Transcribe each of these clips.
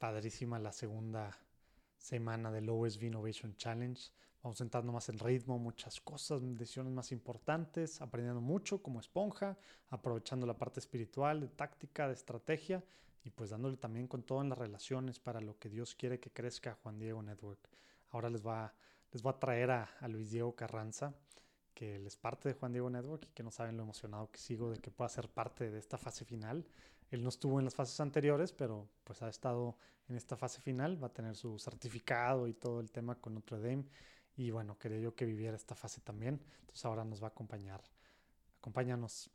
padrísima la segunda semana del OSV Innovation Challenge. Vamos entrando más en ritmo, muchas cosas, decisiones más importantes, aprendiendo mucho como esponja, aprovechando la parte espiritual, de táctica, de estrategia y pues dándole también con todo en las relaciones para lo que Dios quiere que crezca Juan Diego Network. Ahora les va, les voy a traer a, Luis Diego Carranza, que es parte de Juan Diego Network y que no saben lo emocionado que sigo de que pueda ser parte de esta fase final. Él no estuvo en las fases anteriores, pero pues ha estado en esta fase final, va a tener su certificado y todo el tema con Notre Dame. Y bueno, quería yo que viviera esta fase también. Entonces ahora nos va a acompañar. Acompáñanos.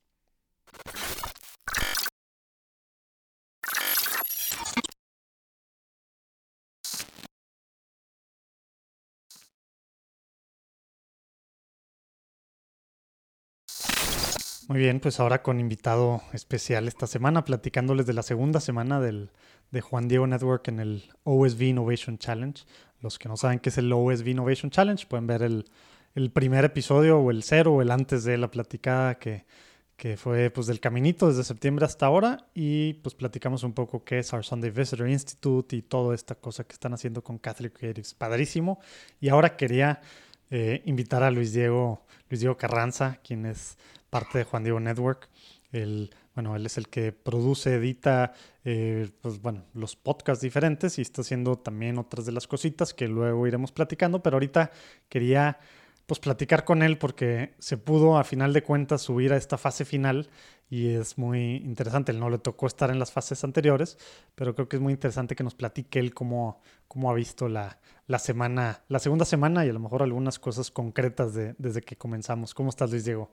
Muy bien, pues ahora con invitado especial esta semana, platicándoles de la segunda semana del, de Juan Diego Network en el OSV Innovation Challenge. Los que no saben qué es el OSV Innovation Challenge pueden ver el, el primer episodio o el cero o el antes de la platicada que, que fue pues del caminito desde septiembre hasta ahora y pues platicamos un poco qué es Our Sunday Visitor Institute y toda esta cosa que están haciendo con Catholic Creatives. Padrísimo. Y ahora quería eh, invitar a Luis Diego, Luis Diego Carranza, quien es parte de Juan Diego Network. El, bueno, él es el que produce, edita, eh, pues bueno, los podcasts diferentes y está haciendo también otras de las cositas que luego iremos platicando, pero ahorita quería pues platicar con él porque se pudo a final de cuentas subir a esta fase final y es muy interesante. Él no le tocó estar en las fases anteriores, pero creo que es muy interesante que nos platique él cómo, cómo ha visto la, la semana, la segunda semana y a lo mejor algunas cosas concretas de, desde que comenzamos. ¿Cómo estás, Luis Diego?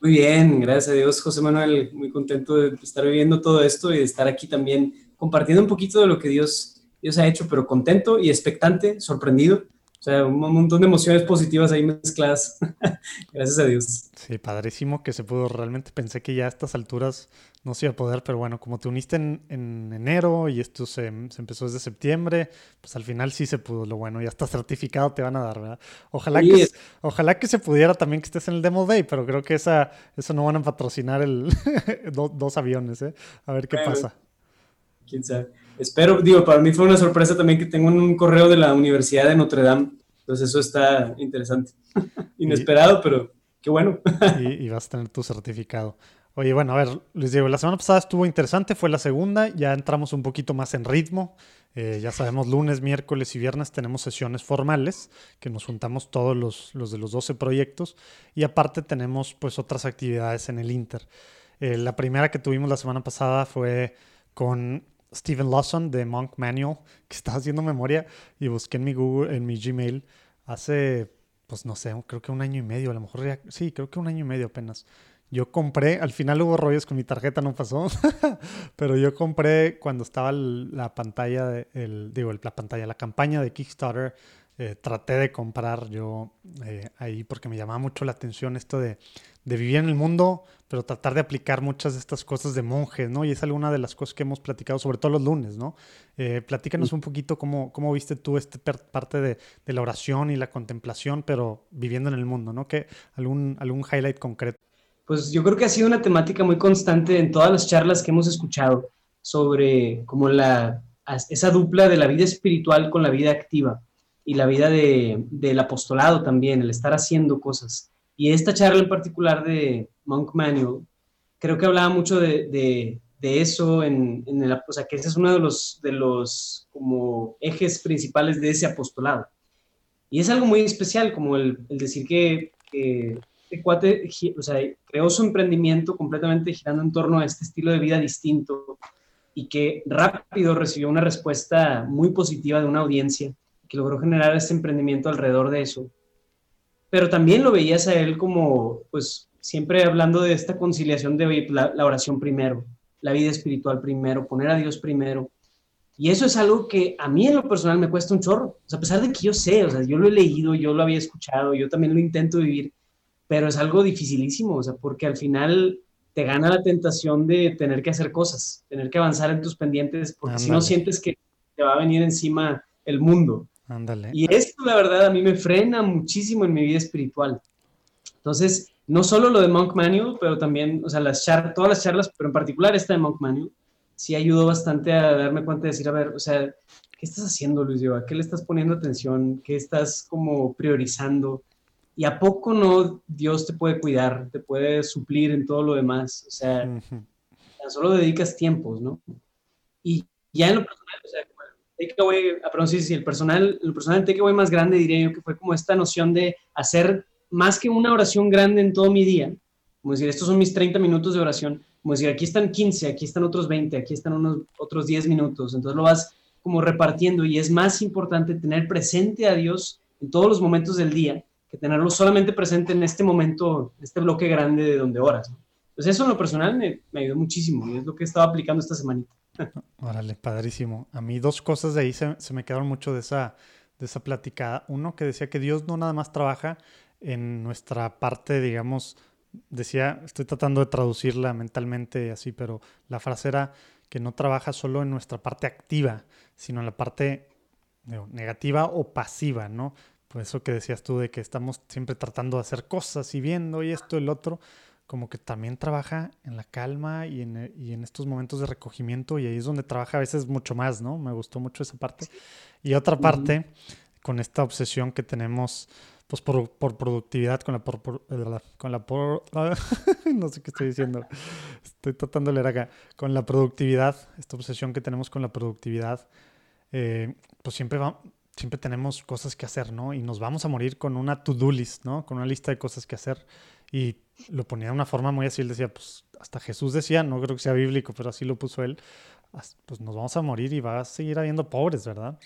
Muy bien, gracias a Dios, José Manuel. Muy contento de estar viviendo todo esto y de estar aquí también compartiendo un poquito de lo que Dios, Dios ha hecho, pero contento y expectante, sorprendido sea, un montón de emociones positivas ahí mezcladas. Gracias a Dios. Sí, padrísimo que se pudo. Realmente pensé que ya a estas alturas no se iba a poder, pero bueno, como te uniste en, enero y esto se, empezó desde septiembre, pues al final sí se pudo. Lo bueno, ya está certificado, te van a dar, ¿verdad? Ojalá, que, ojalá que se pudiera también que estés en el Demo Day, pero creo que esa, eso no van a patrocinar el dos aviones, ¿eh? A ver qué pasa. Quién sabe espero, digo, para mí fue una sorpresa también que tengo un correo de la Universidad de Notre Dame. Entonces eso está interesante. Inesperado, pero qué bueno. y, vas a tener tu certificado. Oye, bueno, a ver, les digo, la semana pasada estuvo interesante, fue la segunda, ya entramos un poquito más en ritmo. Eh, ya sabemos, lunes, miércoles y viernes tenemos sesiones formales, que nos juntamos todos los, los de los 12 proyectos, y aparte tenemos pues otras actividades en el Inter. Eh, la primera que tuvimos la semana pasada fue con Stephen Lawson de Monk Manual, que estaba haciendo memoria y busqué en mi Google, en mi Gmail hace, pues no sé, creo que un año y medio, a lo mejor ya, sí, creo que un año y medio apenas. Yo compré, al final hubo rollos con mi tarjeta, no pasó, pero yo compré cuando estaba la pantalla, de, el, digo, la pantalla, la campaña de Kickstarter eh, traté de comprar yo eh, ahí porque me llamaba mucho la atención esto de, vivir en el mundo, pero tratar de aplicar muchas de estas cosas de monjes, ¿no? Y es alguna de las cosas que hemos platicado, sobre todo los lunes, ¿no? Eh, platícanos un poquito cómo, cómo viste tú esta parte de, la oración y la contemplación, pero viviendo en el mundo, ¿no? ¿Qué, algún, ¿Algún highlight concreto? Pues yo creo que ha sido una temática muy constante en todas las charlas que hemos escuchado sobre como la, esa dupla de la vida espiritual con la vida activa y la vida de, del apostolado también, el estar haciendo cosas. Y esta charla en particular de Monk Manual, creo que hablaba mucho de, eso, en, en, el, o sea, que ese es uno de los, de los como ejes principales de ese apostolado. Y es algo muy especial, como el, decir que, que este creó su emprendimiento completamente girando en torno a este estilo de vida distinto y que rápido recibió una respuesta muy positiva de una audiencia que logró generar este emprendimiento alrededor de eso. Pero también lo veías a él como, pues, siempre hablando de esta conciliación de la, oración primero, la vida espiritual primero, poner a Dios primero. Y eso es algo que a mí en lo personal me cuesta un chorro. O sea, a pesar de que yo sé, o sea, yo lo he leído, yo lo había escuchado, yo también lo intento vivir, pero es algo dificilísimo, o sea, porque al final te gana la tentación de tener que hacer cosas, tener que avanzar en tus pendientes, porque si no sientes que te va a venir encima el mundo. Y esto, la verdad, a mí me frena muchísimo en mi vida espiritual. Entonces, no solo lo de Monk Manual, pero también, o sea, las todas las charlas, pero en particular esta de Monk Manual, sí ayudó bastante a darme cuenta de decir, a ver, o sea, ¿qué estás haciendo, Luis Diego? ¿A qué le estás poniendo atención? ¿Qué estás como priorizando? ¿Y a poco no Dios te puede cuidar, te puede suplir en todo lo demás? O sea, solo dedicas tiempos, ¿no? Y ya en lo personal, o sea, takeaway, ah, perdón, sí, sí, el personal, el personal takeaway más grande diría yo que fue como esta noción de hacer más que una oración grande en todo mi día, como decir, estos son mis 30 minutos de oración, como decir, aquí están 15, aquí están otros 20, aquí están unos otros 10 minutos, entonces lo vas como repartiendo y es más importante tener presente a Dios en todos los momentos del día que tenerlo solamente presente en este momento, este bloque grande de donde oras. Pues eso en lo personal me, me ayudó muchísimo y es lo que he estado aplicando esta semanita. Órale, padrísimo. A mí dos cosas de ahí se, me quedaron mucho de esa, de esa platicada. Uno que decía que Dios no nada más trabaja en nuestra parte, digamos, decía, estoy tratando de traducirla mentalmente así, pero la frase era que no trabaja solo en nuestra parte activa, sino en la parte negativa o pasiva, ¿no? Por eso que decías tú de que estamos siempre tratando de hacer cosas y viendo y esto el otro, como que también trabaja en la calma y en, y en, estos momentos de recogimiento y ahí es donde trabaja a veces mucho más, ¿no? Me gustó mucho esa parte. Y otra parte, con esta obsesión que tenemos pues por, por productividad, con la por, con la por, no sé qué estoy diciendo, estoy tratando de leer acá, con la productividad, esta obsesión que tenemos con la productividad, eh, pues siempre va, siempre tenemos cosas que hacer, ¿no? Y nos vamos a morir con una to-do list, ¿no? Con una lista de cosas que hacer. Y lo ponía de una forma muy así, él decía, pues hasta Jesús decía, no creo que sea bíblico, pero así lo puso él, pues nos vamos a morir y va a seguir habiendo pobres, ¿verdad?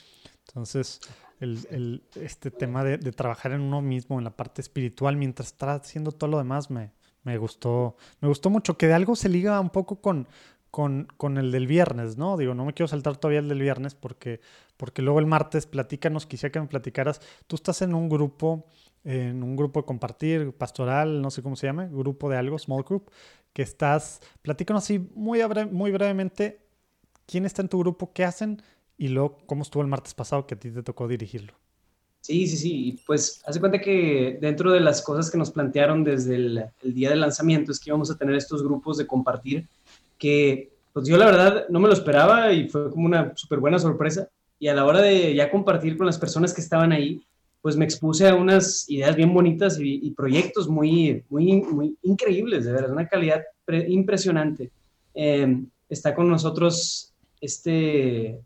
Entonces, el, el, este tema de, de, trabajar en uno mismo, en la parte espiritual, mientras está haciendo todo lo demás, me, me gustó, me gustó mucho, que de algo se liga un poco con, con, con, el del viernes, ¿no? Digo, no me quiero saltar todavía el del viernes porque, porque luego el martes platícanos, quisiera que me platicaras, tú estás en un grupo en un grupo de compartir, pastoral, no sé cómo se llama, grupo de algo, small group, que estás, platícanos así muy, muy brevemente quién está en tu grupo, qué hacen y luego cómo estuvo el martes pasado que a ti te tocó dirigirlo. Sí, sí, sí. Pues hace cuenta que dentro de las cosas que nos plantearon desde el, el, día del lanzamiento es que íbamos a tener estos grupos de compartir que pues yo la verdad no me lo esperaba y fue como una súper buena sorpresa. Y a la hora de ya compartir con las personas que estaban ahí, pues me expuse a unas ideas bien bonitas y, proyectos muy, muy, muy increíbles, de verdad, una calidad impresionante. Em, está con nosotros este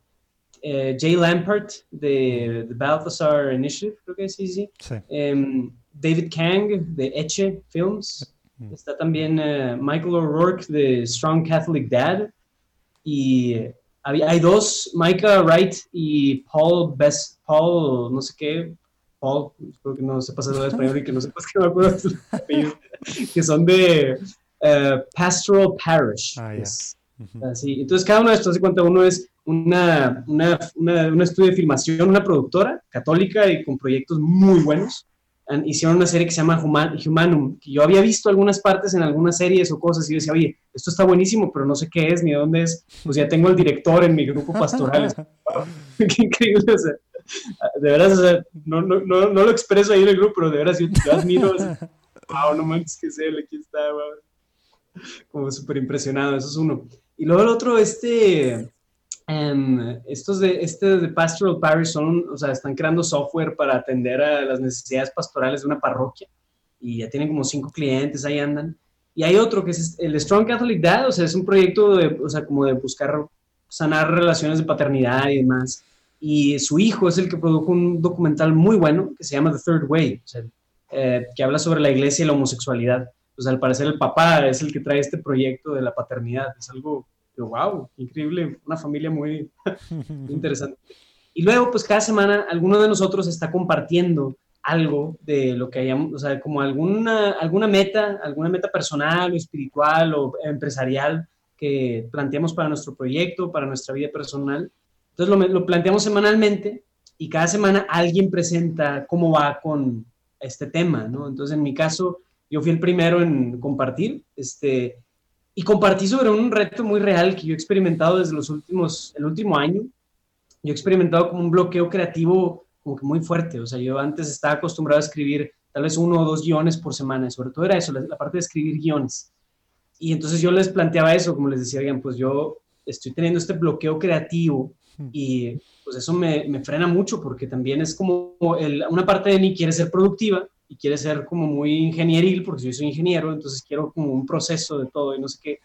eh, Jay Lampert de The Balthasar Initiative, creo que sí, sí. Em, David Kang de Eche Films. Mm. Está también eh, Michael O'Rourke de Strong Catholic Dad. Y hay dos, Micah Wright y Paul Best, Paul, no sé qué, Paul, espero que no sepas el español y que no sepas que me acuerdo que son de uh, Pastoral Parish. Ah, así. Entonces, cada uno de estos, se cuenta, uno es una, una, una, un estudio de filmación, una productora católica y con proyectos muy buenos. Hicieron una serie que se llama Humanum, que yo había visto algunas partes en algunas series o cosas y decía, oye, esto está buenísimo, pero no sé qué es ni dónde es. Pues ya tengo el director en mi grupo pastoral. qué increíble. O sea, de veras, o sea, no, no, no, no, lo expreso ahí en el grupo, pero de veras yo, admiro, wow, no manches que sé, aquí está, wow. como súper impresionado, eso es uno. Y luego el otro, este, um, estos de, este de Pastoral Parish son, o sea, están creando software para atender a las necesidades pastorales de una parroquia y ya tienen como cinco clientes, ahí andan. Y hay otro que es el Strong Catholic Dad, o sea, es un proyecto de, o sea, como de buscar sanar relaciones de paternidad y demás y su hijo es el que produjo un documental muy bueno que se llama The Third Way, eh, que habla sobre la iglesia y la homosexualidad. Pues al parecer el papá es el que trae este proyecto de la paternidad. Es algo, wow, increíble, una familia muy interesante. Y luego, pues cada semana alguno de nosotros está compartiendo algo de lo que hayamos, o sea, como alguna, alguna meta, alguna meta personal o espiritual o empresarial que planteamos para nuestro proyecto, para nuestra vida personal entonces lo, planteamos semanalmente y cada semana alguien presenta cómo va con este tema, ¿no? Entonces en mi caso yo fui el primero en compartir, este, y compartí sobre un reto muy real que yo he experimentado desde los últimos, el último año. Yo he experimentado como un bloqueo creativo como que muy fuerte, o sea, yo antes estaba acostumbrado a escribir tal vez uno o dos guiones por semana, sobre todo era eso, la, la parte de escribir guiones. Y entonces yo les planteaba eso, como les decía, bien, pues yo estoy teniendo este bloqueo creativo y pues eso me, me frena mucho porque también es como una parte de mí quiere ser productiva y quiere ser como muy ingenieril porque yo soy ingeniero, entonces quiero como un proceso de todo y no sé qué.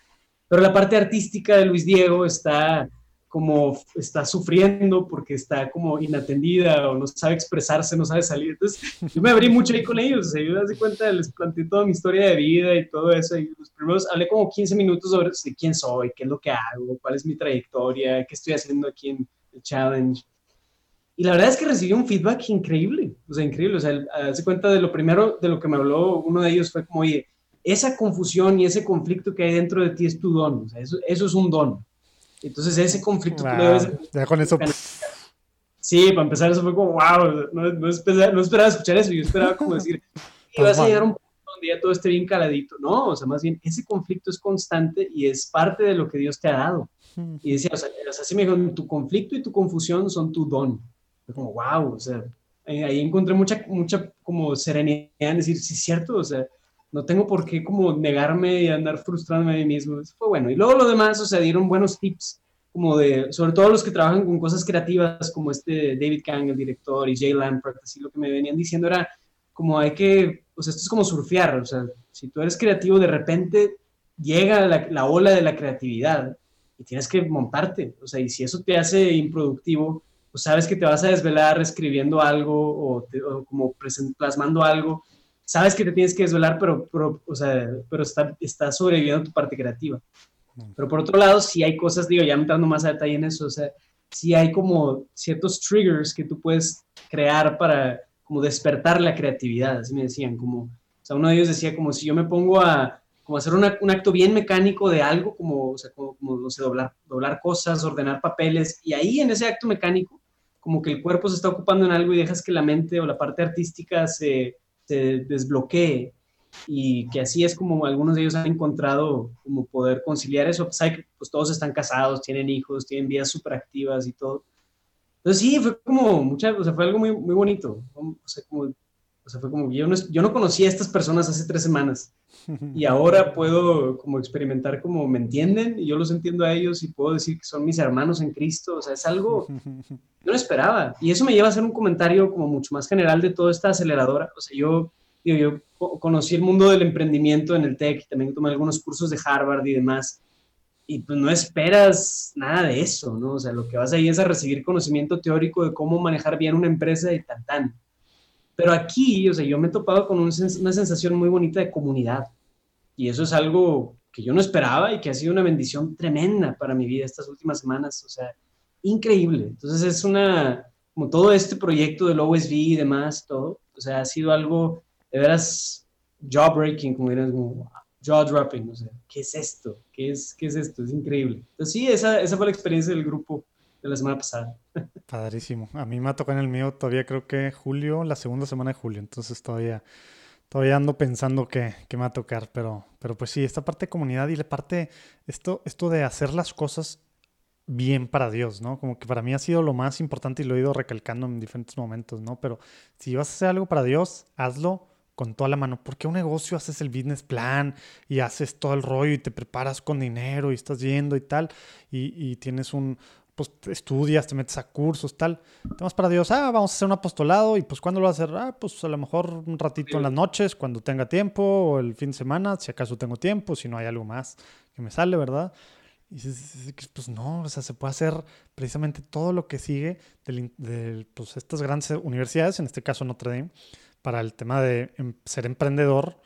Pero la parte artística de Luis Diego está como está sufriendo porque está como inatendida o no sabe expresarse, no sabe salir. Entonces, yo me abrí mucho ahí con ellos, o sea, yo cuenta, les planteé toda mi historia de vida y todo eso, y los primeros hablé como 15 minutos sobre quién soy, qué es lo que hago, cuál es mi trayectoria, qué estoy haciendo aquí en el challenge. Y la verdad es que recibí un feedback increíble, o sea, increíble, o sea, hace cuenta de lo primero de lo que me habló uno de ellos fue como, oye, esa confusión y ese conflicto que hay dentro de ti es tu don, o sea, eso, eso es un don entonces ese conflicto Ya con eso... Sí, para empezar eso fue como, wow, no, no, esperaba, no esperaba escuchar eso, yo esperaba como decir, vas a llegar a un punto donde ya todo esté bien caladito. No, o sea, más bien, ese conflicto es constante y es parte de lo que Dios te ha dado. Y decía, o sea, así me dijo, tu conflicto y tu confusión son tu don. Fue como, wow, o sea, ahí encontré mucha, mucha como serenidad en decir, sí, es cierto, o sea, no tengo por qué como negarme y andar frustrándome a mí mismo. Eso fue bueno. Y luego lo demás, o sea, dieron buenos tips, como de, sobre todo los que trabajan con cosas creativas, como este David Kang, el director, y Jay Lampert, así lo que me venían diciendo era como hay que, o sea, esto es como surfear, o sea, si tú eres creativo, de repente llega la, la ola de la creatividad y tienes que montarte, o sea, y si eso te hace improductivo, pues sabes que te vas a desvelar escribiendo algo o, o como plasmando algo sabes que te tienes que desvelar, pero, pero, o sea, pero está, está sobreviviendo tu parte creativa. Pero por otro lado, si hay cosas, digo, ya entrando más a detalle en eso, o sea, si hay como ciertos triggers que tú puedes crear para como despertar la creatividad, así me decían, como, o sea, uno de ellos decía como si yo me pongo a como hacer un acto bien mecánico de algo, como, o sea, como, como, no sé, doblar, doblar cosas, ordenar papeles, y ahí en ese acto mecánico, como que el cuerpo se está ocupando en algo y dejas que la mente o la parte artística se, se desbloquee y que así es como algunos de ellos han encontrado como poder conciliar eso. Pues, hay, pues todos están casados, tienen hijos, tienen vidas súper activas y todo. Entonces sí, fue como mucha, o sea, fue algo muy, muy bonito. O sea, como, o sea, fue como, yo no, yo no conocía a estas personas hace tres semanas y ahora puedo como experimentar como me entienden y yo los entiendo a ellos y puedo decir que son mis hermanos en Cristo. O sea, es algo no lo esperaba. Y eso me lleva a hacer un comentario como mucho más general de toda esta aceleradora. O sea, yo, yo, conocí el mundo del emprendimiento en el TEC, también tomé algunos cursos de Harvard y demás. Y pues no esperas nada de eso, ¿no? O sea, lo que vas ahí es a recibir conocimiento teórico de cómo manejar bien una empresa y tan tan. Pero aquí, o sea, yo me he topado con una sensación muy bonita de comunidad. Y eso es algo que yo no esperaba y que ha sido una bendición tremenda para mi vida estas últimas semanas. O sea, increíble. Entonces es una, como todo este proyecto del OSV y demás, todo, o sea, ha sido algo de veras jaw-breaking, como dirán, como jaw-dropping, o sea, ¿qué es esto? ¿Qué es, ¿Qué es esto? Es increíble. Entonces sí, esa, esa fue la experiencia del grupo de la semana pasada. Padrísimo. A mí me ha tocado en el mío todavía creo que julio, la segunda semana de julio, entonces todavía... Todavía ando pensando que, que, me va a tocar, pero, pero pues sí, esta parte de comunidad y la parte, esto, esto de hacer las cosas bien para Dios, ¿no? Como que para mí ha sido lo más importante y lo he ido recalcando en diferentes momentos, ¿no? Pero si vas a hacer algo para Dios, hazlo con toda la mano. Porque un negocio haces el business plan y haces todo el rollo y te preparas con dinero y estás yendo y tal, y, tienes un, pues estudias, te metes a cursos, tal. Temas para Dios, ah, vamos a hacer un apostolado y pues ¿cuándo lo vas a hacer? Ah, pues a lo mejor un ratito en las noches, cuando tenga tiempo, o el fin de semana, si acaso tengo tiempo, si no hay algo más que me sale, ¿verdad? Y dices, pues no, o sea, se puede hacer precisamente todo lo que sigue de, pues, estas grandes universidades, en este caso Notre Dame, para el tema de em, ser emprendedor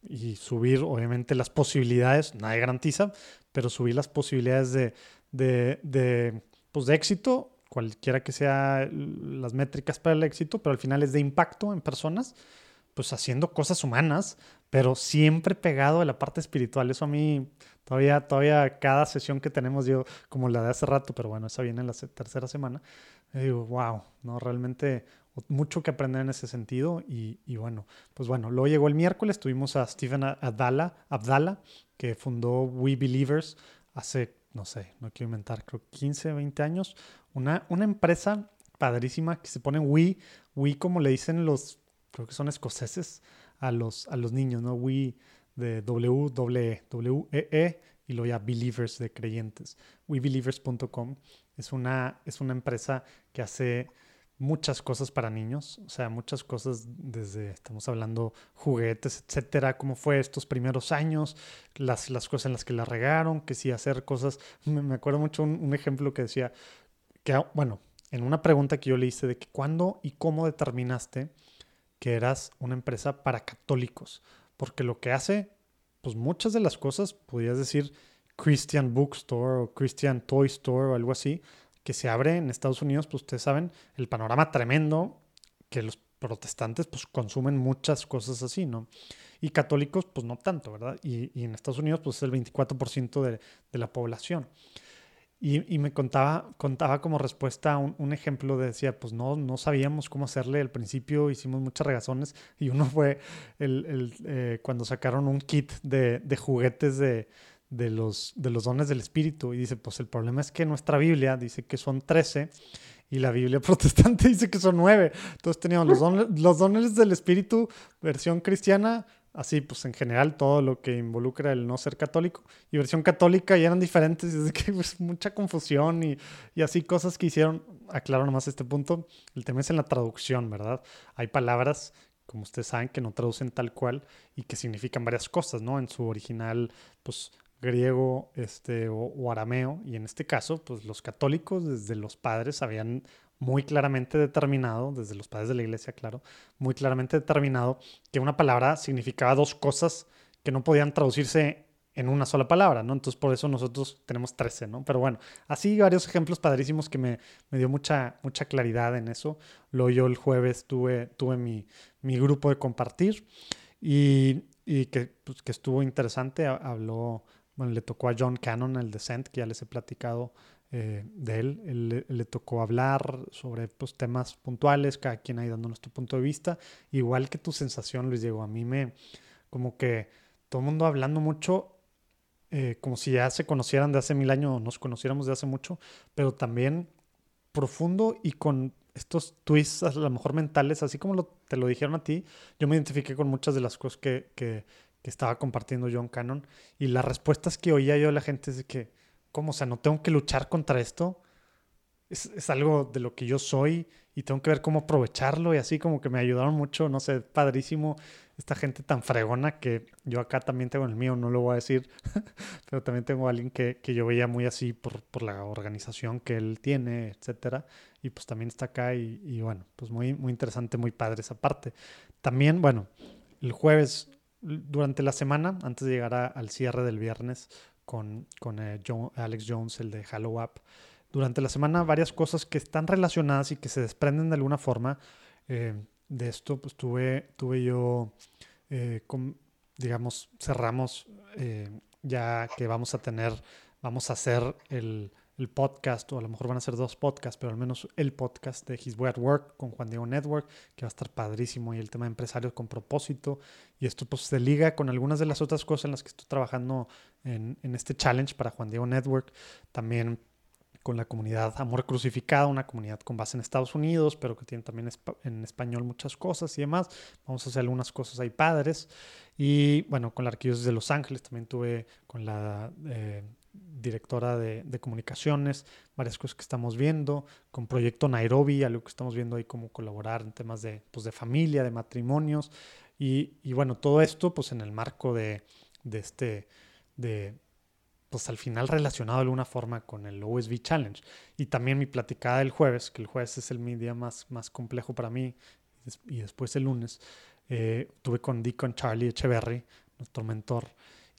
y subir, obviamente, las posibilidades, nadie garantiza, pero subir las posibilidades de, de, de, pues, de éxito, cualquiera que sea las métricas para el éxito, pero al final es de impacto en personas, pues haciendo cosas humanas, pero siempre pegado a la parte espiritual. Eso a mí Todavía, todavía cada sesión que tenemos, yo como la de hace rato, pero bueno, esa viene en la tercera semana, digo, wow, ¿no? Realmente mucho que aprender en ese sentido y, y, bueno, pues bueno, luego llegó el miércoles, tuvimos a Stephen Abdala, Abdala que fundó We Believers hace, no sé, no quiero inventar, creo 15, 20 años, una, una empresa padrísima que se pone We, We como le dicen los, creo que son escoceses, a los, a los niños, ¿no? We de W, W, W, E, E y y luego ya Believers de creyentes. WeBelievers.com es una, es una empresa que hace muchas cosas para niños, o sea, muchas cosas desde, estamos hablando juguetes, etcétera, cómo fue estos primeros años, las, las cosas en las que la regaron, que sí hacer cosas, me, acuerdo mucho un, ejemplo que decía, que, ah, bueno, en una pregunta que yo le hice de que cuándo y cómo determinaste que eras una empresa para católicos, porque lo que hace, pues muchas de las cosas, podrías decir Christian Bookstore o Christian Toy Store o algo así, que se abre en Estados Unidos, pues ustedes saben, el panorama tremendo que los protestantes pues consumen muchas cosas así, ¿no? Y católicos pues no tanto, ¿verdad? Y, en Estados Unidos pues es el 24% de, de, la población. Y, y, me contaba, contaba como respuesta un, un, ejemplo de decía, pues no, no sabíamos cómo hacerle al principio, hicimos muchas regazones y uno fue el, el eh, cuando sacaron un kit de, de juguetes de, de los, de los dones del Espíritu. Y dice, pues el problema es que nuestra Biblia dice que son 13 y la Biblia protestante dice que son 9. Entonces teníamos los dones, los dones del Espíritu, versión cristiana, así pues en general todo lo que involucra el no ser católico, y versión católica y eran diferentes, y que pues, mucha confusión y, y, así cosas que hicieron, aclaro nomás este punto, el tema es en la traducción, ¿verdad? Hay palabras como ustedes saben, que no traducen tal cual y que significan varias cosas, ¿no? En su original, pues griego este, o, arameo, y en este caso, pues los católicos desde los padres habían muy claramente determinado, desde los padres de la iglesia, claro, muy claramente determinado que una palabra significaba dos cosas que no podían traducirse en una sola palabra, ¿no? Entonces por eso nosotros tenemos 13, ¿no? Pero bueno, así varios ejemplos padrísimos que me, me dio mucha, mucha claridad en eso. Luego yo el jueves tuve, tuve mi, mi grupo de compartir y, y que, pues, que estuvo interesante, habló bueno, le tocó a John Cannon, el Descent, que ya les he platicado eh, de él. le, tocó hablar sobre pues, temas puntuales, cada quien ahí dando nuestro punto de vista. Igual que tu sensación, Luis Diego, a mí me, como que todo el mundo hablando mucho, eh, como si ya se conocieran de hace mil años nos conociéramos de hace mucho, pero también profundo y con estos twists a lo mejor mentales, así como te lo dijeron a ti, yo me identifiqué con muchas de las cosas que, que, que estaba compartiendo John Cannon. Y las respuestas que oía yo de la gente es de que, ¿cómo? O sea, no tengo que luchar contra esto. Es, es, algo de lo que yo soy y tengo que ver cómo aprovecharlo y así como que me ayudaron mucho, no sé, padrísimo esta gente tan fregona que yo acá también tengo el mío, no lo voy a decir, pero también tengo a alguien que, que yo veía muy así por, por, la organización que él tiene, etcétera, y pues también está acá y, y bueno, pues muy, muy interesante, muy padre esa parte. También, bueno, el jueves durante la semana, antes de llegar al cierre del viernes con, con eh, Alex Jones, el de Halo App, durante la semana varias cosas que están relacionadas y que se desprenden de alguna forma. Eh, de esto, pues tuve, tuve yo, eh, digamos, cerramos ya que vamos a tener, vamos a hacer el, el podcast, o a lo mejor van a ser dos podcasts, pero al menos el podcast de His Way at Work con Juan Diego Network, que va a estar padrísimo, y el tema de empresarios con propósito. Y esto pues se liga con algunas de las otras cosas en las que estoy trabajando en, en este challenge para Juan Diego Network. También con la comunidad Amor Crucificado, una comunidad con base en Estados Unidos, pero que tiene también en español muchas cosas y demás. Vamos a hacer algunas cosas ahí padres. Y bueno, con la Arquidiócesis de Los Ángeles también tuve con la eh, directora de, comunicaciones, varias cosas que estamos viendo, con Proyecto Nairobi, algo que estamos viendo ahí cómo colaborar en temas de, pues de familia, de matrimonios, y, bueno, todo esto pues en el marco de, de este, de, pues al final relacionado de alguna forma con el OSB Challenge. Y también mi platicada del jueves, que el jueves es el mi día más, más complejo para mí, y después el lunes, eh, tuve con Deacon Charlie Echeverry, nuestro mentor,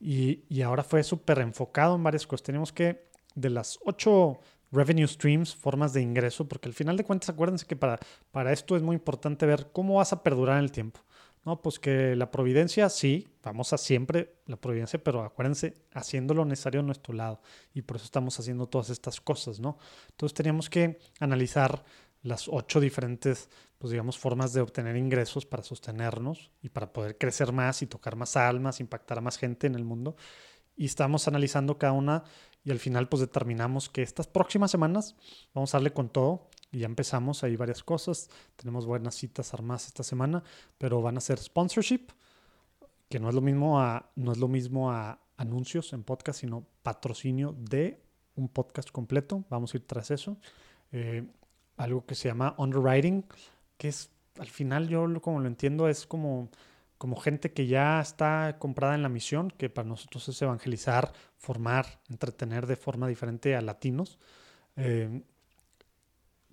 y, ahora fue súper enfocado en varias cosas. Tenemos que, de las ocho revenue streams, formas de ingreso, porque al final de cuentas, acuérdense que para, para esto es muy importante ver cómo vas a perdurar en el tiempo. No, pues que la providencia, sí, vamos a siempre la providencia, pero acuérdense, haciendo lo necesario a nuestro lado. Y por eso estamos haciendo todas estas cosas, ¿no? Entonces teníamos que analizar las ocho diferentes, pues digamos, formas de obtener ingresos para sostenernos y para poder crecer más y tocar más almas, impactar a más gente en el mundo. Y estamos analizando cada una y al final pues determinamos que estas próximas semanas vamos a darle con todo y ya empezamos, hay varias cosas, tenemos buenas citas armadas esta semana, pero van a ser sponsorship, que no es lo mismo a, no es lo mismo a, anuncios en podcast, sino patrocinio de un podcast completo. Vamos a ir tras eso. Eh, algo que se llama underwriting, que es al final yo como lo entiendo es como, como gente que ya está comprada en la misión, que para nosotros es evangelizar, formar, entretener de forma diferente a latinos. Eh,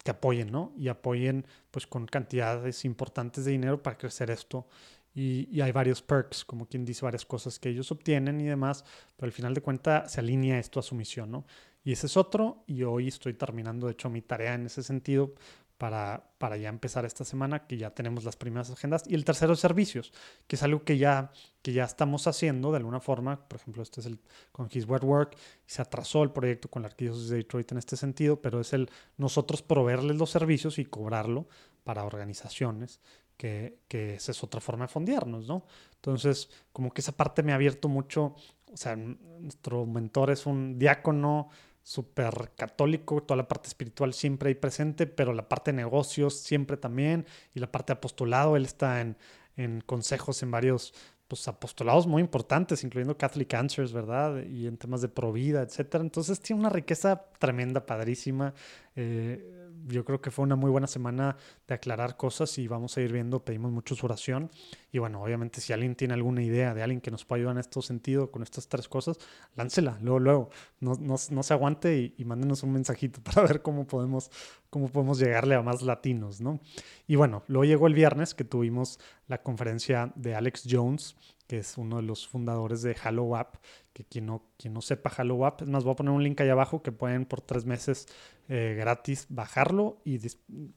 que apoyen, ¿no? Y apoyen pues con cantidades importantes de dinero para crecer esto. Y, y, hay varios perks, como quien dice, varias cosas que ellos obtienen y demás, pero al final de cuentas se alinea esto a su misión, ¿no? Y ese es otro, y hoy estoy terminando, de hecho, mi tarea en ese sentido para, para ya empezar esta semana, que ya tenemos las primeras agendas. Y el tercero, servicios, que es algo que ya, que ya estamos haciendo de alguna forma. Por ejemplo, este es el con His Wet Work. Se atrasó el proyecto con la Arquidiócesis de Detroit en este sentido, pero es el nosotros proveerles los servicios y cobrarlo para organizaciones, que, que esa es otra forma de fondearnos, ¿no? Entonces, como que esa parte me ha abierto mucho. O sea, nuestro mentor es un diácono súper católico, toda la parte espiritual siempre ahí presente, pero la parte de negocios siempre también, y la parte de apostolado, él está en, en consejos en varios pues, apostolados muy importantes, incluyendo Catholic Answers, ¿verdad? Y en temas de provida, etcétera. Entonces tiene una riqueza tremenda, padrísima. Eh, yo creo que fue una muy buena semana de aclarar cosas y vamos a ir viendo, pedimos mucho su oración. Y bueno, obviamente si alguien tiene alguna idea de alguien que nos pueda ayudar en este sentido con estas tres cosas, láncela, luego, luego, no, no, no se aguante y, y, mándenos un mensajito para ver cómo podemos, cómo podemos llegarle a más latinos, ¿no? Y bueno, luego llegó el viernes que tuvimos la conferencia de Alex Jones, que es uno de los fundadores de Halo App, que quien no, quien no sepa Halo App, es más, voy a poner un link ahí abajo que pueden por tres meses eh, gratis bajarlo y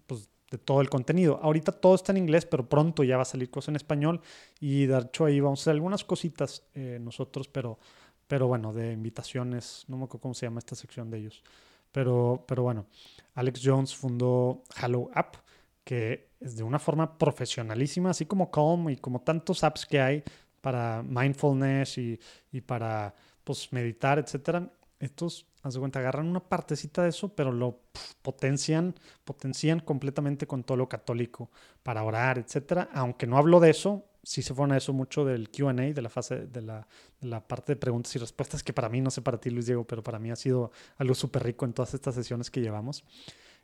pues, de todo el contenido. Ahorita todo está en inglés, pero pronto ya va a salir cosa en español y de hecho ahí vamos a hacer algunas cositas eh, nosotros, pero, pero bueno, de invitaciones, no me acuerdo cómo se llama esta sección de ellos. Pero, pero bueno, Alex Jones fundó Halo App, que es de una forma profesionalísima, así como Calm y como tantos apps que hay para mindfulness y, y para pues, meditar, etcétera. Estos, haz de cuenta, agarran una partecita de eso, pero lo potencian, potencian completamente con todo lo católico para orar, etcétera. Aunque no hablo de eso, sí se fueron a eso mucho del QA, de la fase, de la, de la, parte de preguntas y respuestas, que para mí, no sé para ti, Luis Diego, pero para mí ha sido algo súper rico en todas estas sesiones que llevamos.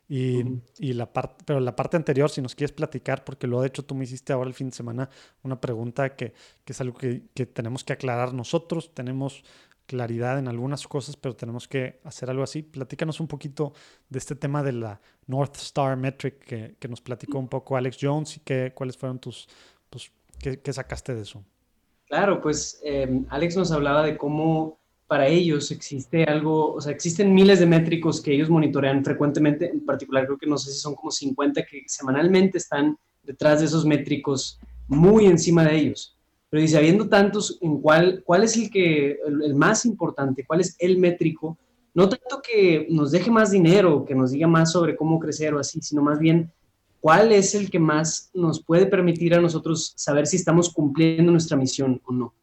Y, y, la parte, pero la parte anterior, si nos quieres platicar, porque lo de hecho tú me hiciste ahora el fin de semana una pregunta que, que es algo que, que, tenemos que aclarar nosotros, tenemos claridad en algunas cosas, pero tenemos que hacer algo así. Platícanos un poquito de este tema de la North Star Metric que, que nos platicó un poco Alex Jones y que, cuáles fueron tus, pues, qué, sacaste de eso. Claro, pues eh, Alex nos hablaba de cómo para ellos existe algo, o sea, existen miles de métricos que ellos monitorean frecuentemente, en particular creo que no sé si son como 50 que semanalmente están detrás de esos métricos muy encima de ellos. Pero dice, habiendo tantos, ¿en cuál, cuál es el, que, el, el más importante? ¿Cuál es el métrico? No tanto que nos deje más dinero, que nos diga más sobre cómo crecer o así, sino más bien cuál es el que más nos puede permitir a nosotros saber si estamos cumpliendo nuestra misión o no.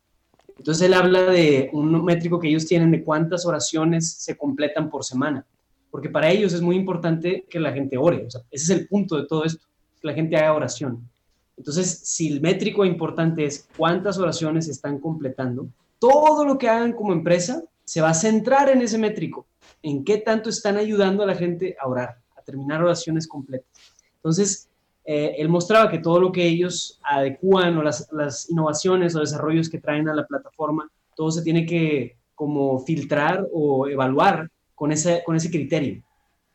Entonces él habla de un métrico que ellos tienen de cuántas oraciones se completan por semana, porque para ellos es muy importante que la gente ore, o ese es el punto de todo esto, que la gente haga oración. Entonces, si el métrico importante es cuántas oraciones están completando, todo lo que hagan como empresa se va a centrar en ese métrico, en qué tanto están ayudando a la gente a orar, a terminar oraciones completas. Entonces, eh, él mostraba que todo lo que ellos adecúan o las, innovaciones o desarrollos que traen a la plataforma, todo se tiene que como filtrar o evaluar con ese, con ese criterio.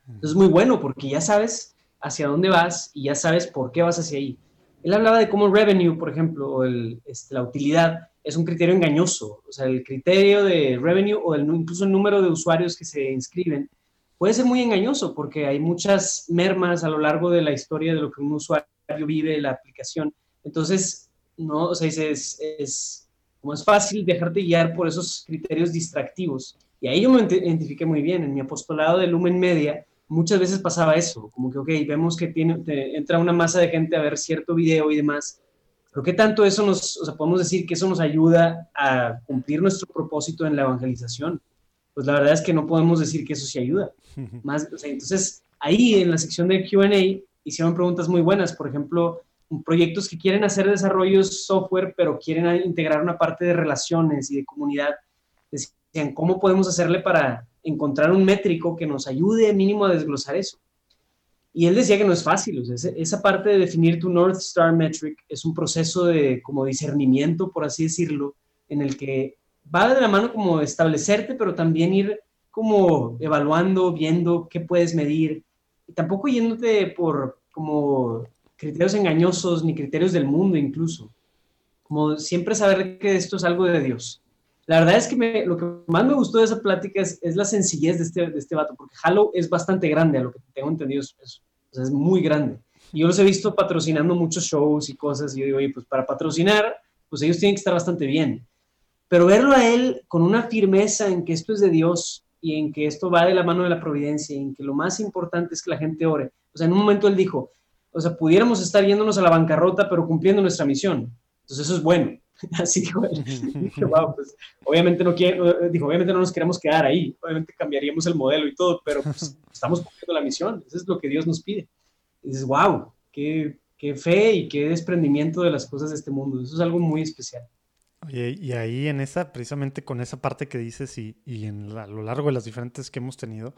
Entonces es muy bueno porque ya sabes hacia dónde vas y ya sabes por qué vas hacia ahí. Él hablaba de cómo revenue, por ejemplo, o el, este, la utilidad, es un criterio engañoso. O sea, el criterio de revenue o el, incluso el número de usuarios que se inscriben puede ser muy engañoso porque hay muchas mermas a lo largo de la historia de lo que un usuario vive, la aplicación. Entonces, no, o sea, es, es, como es fácil dejarte guiar por esos criterios distractivos. Y ahí yo me identifiqué muy bien. En mi apostolado de Lumen Media, muchas veces pasaba eso, como que, ok, vemos que tiene, te, entra una masa de gente a ver cierto video y demás. Pero ¿qué tanto eso nos, o sea, podemos decir que eso nos ayuda a cumplir nuestro propósito en la evangelización? Pues la verdad es que no podemos decir que eso sí ayuda. Más, o sea, entonces, ahí en la sección de QA hicieron preguntas muy buenas, por ejemplo, proyectos que quieren hacer desarrollos software, pero quieren integrar una parte de relaciones y de comunidad. decían, ¿cómo podemos hacerle para encontrar un métrico que nos ayude mínimo a desglosar eso? Y él decía que no es fácil, esa parte de definir tu North Star Metric es un proceso de como discernimiento, por así decirlo, en el que va de la mano como establecerte, pero también ir como evaluando, viendo qué puedes medir, y tampoco yéndote por como criterios engañosos ni criterios del mundo incluso, como siempre saber que esto es algo de Dios. La verdad es que lo que más me gustó de esa plática es, la sencillez de este, de este vato, porque Halo es bastante grande, a lo que tengo entendido, es, es, muy grande. Y yo los he visto patrocinando muchos shows y cosas, y yo digo, oye, pues para patrocinar, pues ellos tienen que estar bastante bien. Pero verlo a él con una firmeza en que esto es de Dios y en que esto va de la mano de la providencia y en que lo más importante es que la gente ore. O sea, en un momento él dijo, o sea, pudiéramos estar yéndonos a la bancarrota, pero cumpliendo nuestra misión. Entonces eso es bueno. Así dijo él. Pues, obviamente no quiero, dijo, obviamente no nos queremos quedar ahí, obviamente cambiaríamos el modelo y todo, pero pues, estamos cumpliendo la misión, eso es lo que Dios nos pide. Y dices, wow, qué, qué fe y qué desprendimiento de las cosas de este mundo, eso es algo muy especial. Y ahí en esa, precisamente con esa parte que dices y, y en a lo largo de las diferentes que hemos tenido,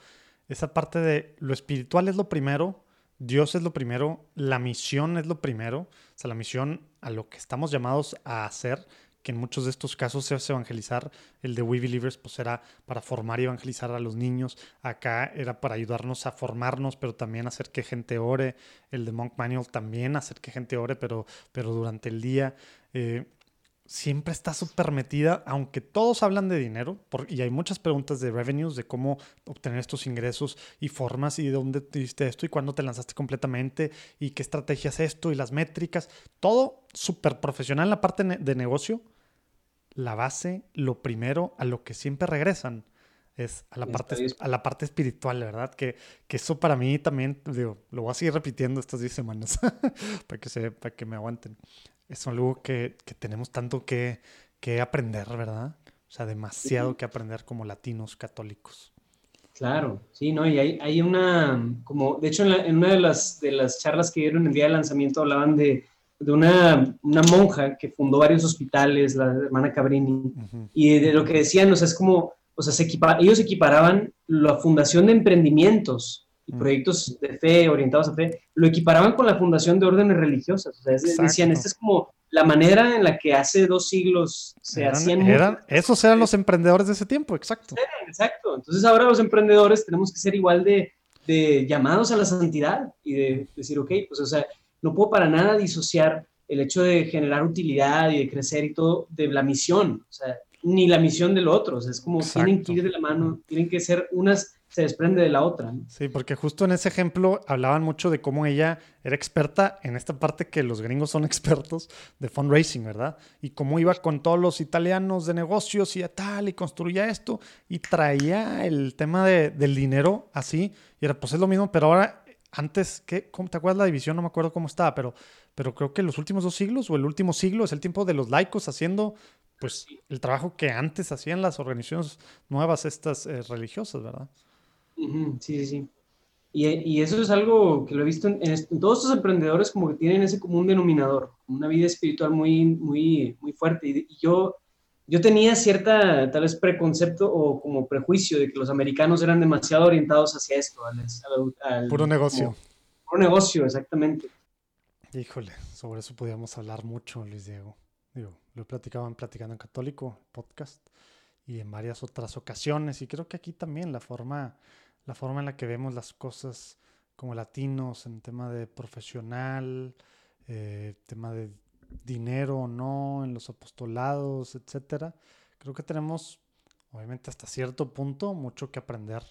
esa parte de lo espiritual es lo primero, Dios es lo primero, la misión es lo primero, o sea, la misión a lo que estamos llamados a hacer, que en muchos de estos casos es evangelizar, el de We Believers pues era para formar y evangelizar a los niños, acá era para ayudarnos a formarnos, pero también hacer que gente ore, el de Monk Manual también hacer que gente ore, pero, pero durante el día. Eh, siempre está súper metida, aunque todos hablan de dinero, y hay muchas preguntas de revenues, de cómo obtener estos ingresos y formas y de dónde te diste esto y cuándo te lanzaste completamente y qué estrategia es esto y las métricas, todo súper profesional en la parte de negocio. La base, lo primero a lo que siempre regresan es a la, parte, a la parte espiritual, ¿verdad? Que, que eso para mí también, digo, lo voy a seguir repitiendo estas 10 semanas para, que se, para que me aguanten es algo que, que tenemos tanto que, que, aprender, ¿verdad? O sea, demasiado que aprender como latinos católicos. Claro, sí, ¿no? Y hay, hay una, como, de hecho, en, una de las, de las charlas que dieron el día del lanzamiento hablaban de, de una, una, monja que fundó varios hospitales, la hermana Cabrini, y de lo que decían, o sea, es como, o sea, se ellos equiparaban la fundación de emprendimientos y mm. proyectos de fe, orientados a fe, lo equiparaban con la fundación de órdenes religiosas. O sea, decían, esta es como la manera en la que hace dos siglos se hacían... Eran, esos eran los emprendedores de ese tiempo, exacto. exacto. Entonces ahora los emprendedores tenemos que ser igual de, de llamados a la santidad y de decir, ok, pues o sea, no puedo para nada disociar el hecho de generar utilidad y de crecer y todo de la misión, o sea, ni la misión del otro, o sea, es como tienen que ir de la mano, tienen que ser unas se desprende de la otra. Sí, porque justo en ese ejemplo hablaban mucho de cómo ella era experta en esta parte que los gringos son expertos de fundraising, ¿verdad? Y cómo iba con todos los italianos de negocios y tal, y construía esto, y traía el tema de, del dinero así, y era, pues es lo mismo, pero ahora, antes, ¿qué? ¿Cómo, ¿te acuerdas la división? No me acuerdo cómo estaba, pero, pero creo que los últimos dos siglos o el último siglo es el tiempo de los laicos haciendo pues el trabajo que antes hacían las organizaciones nuevas estas eh, religiosas, ¿verdad? Sí, sí, sí. Y, y, eso es algo que lo he visto en, todos estos emprendedores como que tienen ese común denominador, una vida espiritual muy, muy, muy fuerte. Y, yo, yo tenía cierta, tal vez, preconcepto o como prejuicio de que los americanos eran demasiado orientados hacia esto, al, puro negocio. puro negocio, exactamente. Híjole, sobre eso podíamos hablar mucho, Luis Diego. Digo, lo en Platicando en Católico, podcast, y en varias otras ocasiones. Y creo que aquí también la forma la forma en la que vemos las cosas como latinos en tema de profesional, eh, tema de dinero o no, en los apostolados, etcétera. Creo que tenemos, obviamente, hasta cierto punto, mucho que aprender,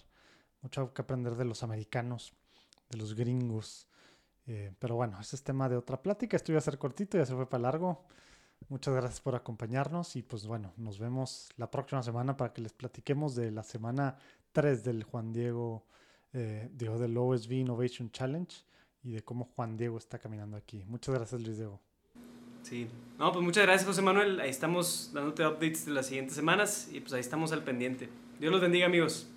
mucho que aprender de los americanos, de los gringos. Eh, pero bueno, ese es tema de otra plática. Esto iba a ser cortito, ya se fue para largo. Muchas gracias por acompañarnos y pues bueno, nos vemos la próxima semana para que les platiquemos de la semana 3 del Juan Diego, eh, del OSV Innovation Challenge y de cómo Juan Diego está caminando aquí. Muchas gracias, Luis Diego. Sí, no, pues muchas gracias, José Manuel. Ahí estamos dándote updates de las siguientes semanas y pues ahí estamos al pendiente. Dios los bendiga, amigos.